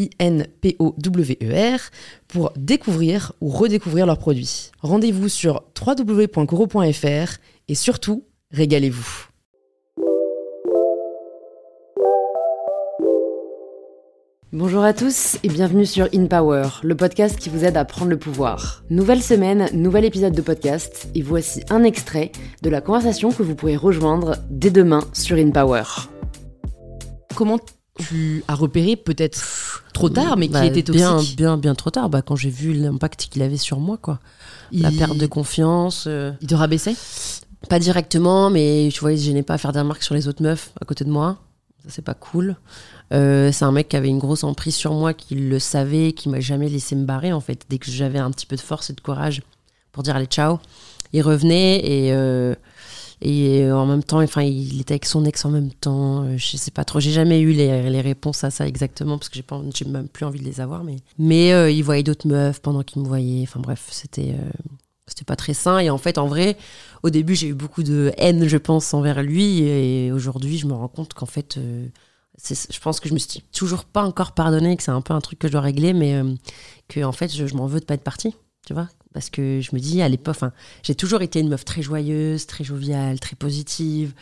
I-N-P-O-W-E-R, pour découvrir ou redécouvrir leurs produits. Rendez-vous sur www.coro.fr et surtout, régalez-vous. Bonjour à tous et bienvenue sur In Power, le podcast qui vous aide à prendre le pouvoir. Nouvelle semaine, nouvel épisode de podcast et voici un extrait de la conversation que vous pourrez rejoindre dès demain sur In Power. Comment tu as repéré peut-être trop tard, mais qui Bah, était toxique bien, bien, bien trop tard. Bah, quand j'ai vu l'impact qu'il avait sur moi, quoi. La perte de confiance. euh, Il te rabaissait? pas directement, mais tu vois, il se gênait pas à faire des remarques sur les autres meufs à côté de moi. Ça, c'est pas cool. Euh, c'est un mec qui avait une grosse emprise sur moi, qui le savait, qui m'a jamais laissé me barrer, en fait. Dès que j'avais un petit peu de force et de courage pour dire allez, ciao, il revenait et. euh, et en même temps, enfin, il était avec son ex en même temps. euh, Je sais pas trop. J'ai jamais eu les, les réponses à ça exactement parce que j'ai pas, j'ai même plus envie de les avoir. Mais, mais euh, il voyait d'autres meufs pendant qu'il me voyait. Enfin bref, c'était, euh, c'était pas très sain. Et en fait, en vrai, au début, j'ai eu beaucoup de haine, je pense, envers lui. Et aujourd'hui, je me rends compte qu'en fait, euh, je pense que je me suis toujours pas encore pardonné, que c'est un peu un truc que je dois régler, mais euh, que en fait, je, je m'en veux de pas être partie. Tu vois parce que je me dis à l'époque, j'ai toujours été une meuf très joyeuse, très joviale, très positive,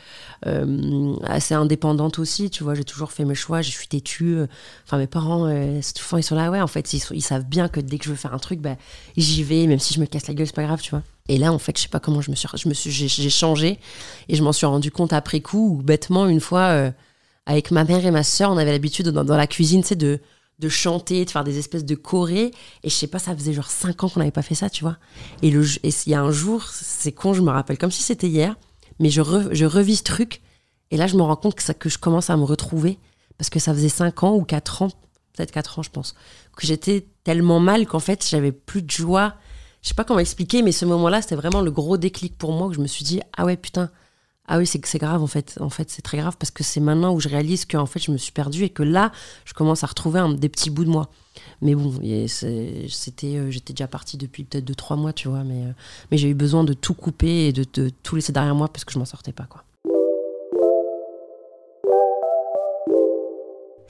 euh, assez indépendante aussi, tu vois. J'ai toujours fait mes choix, je suis têtue. euh, Enfin, mes parents, euh, souvent, ils sont là, ouais, en fait, ils, savent bien que dès que je veux faire un truc, bah, j'y vais, même si je me casse la gueule, c'est pas grave, tu vois. Et là, en fait, je sais pas comment je me suis, je me suis, j'ai, changé et je m'en suis rendu compte après coup, bêtement, une fois, avec ma mère et ma sœur, on avait l'habitude dans, dans la cuisine, tu sais, de de chanter, de faire des espèces de chorés. Et je sais pas, ça faisait genre cinq ans qu'on n'avait pas fait ça, tu vois. Et il y a un jour, c'est con, je me rappelle comme si c'était hier, mais je, je revis ce truc. Et là, je me rends compte que, que je commence à me retrouver. Parce que ça faisait cinq ans ou quatre ans, peut-être quatre ans, je pense, que j'étais tellement mal qu'en fait, j'avais plus de joie. Je sais pas comment expliquer, mais ce moment-là, c'était vraiment le gros déclic pour moi, que je me suis dit, ah ouais, putain, ah oui, c'est que c'est grave en fait. En fait, c'est très grave parce que c'est maintenant où je réalise que fait, je me suis perdue et que là, je commence à retrouver des petits bouts de moi. Mais bon, c'était, euh, j'étais déjà partie depuis peut-être deux trois mois, tu vois. Mais, euh, j'ai eu besoin de tout couper et de, de tout laisser derrière moi parce que je m'en sortais pas, quoi.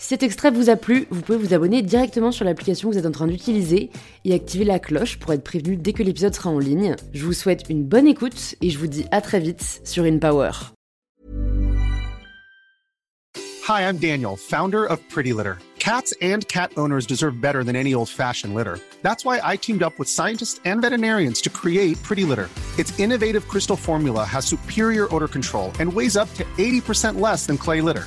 Si cet extrait vous a plu, vous pouvez vous abonner directement sur l'application que vous êtes en train d'utiliser et activer la cloche pour être prévenu dès que l'épisode sera en ligne. Je vous souhaite une bonne écoute et je vous dis à très vite sur InPower. Hi, I'm Daniel, founder of Pretty Litter. Cats and cat owners deserve better than any old fashioned litter. That's why I teamed up with scientists and veterinarians to create Pretty Litter. Its innovative crystal formula has superior odor control and weighs up to 80% less than clay litter.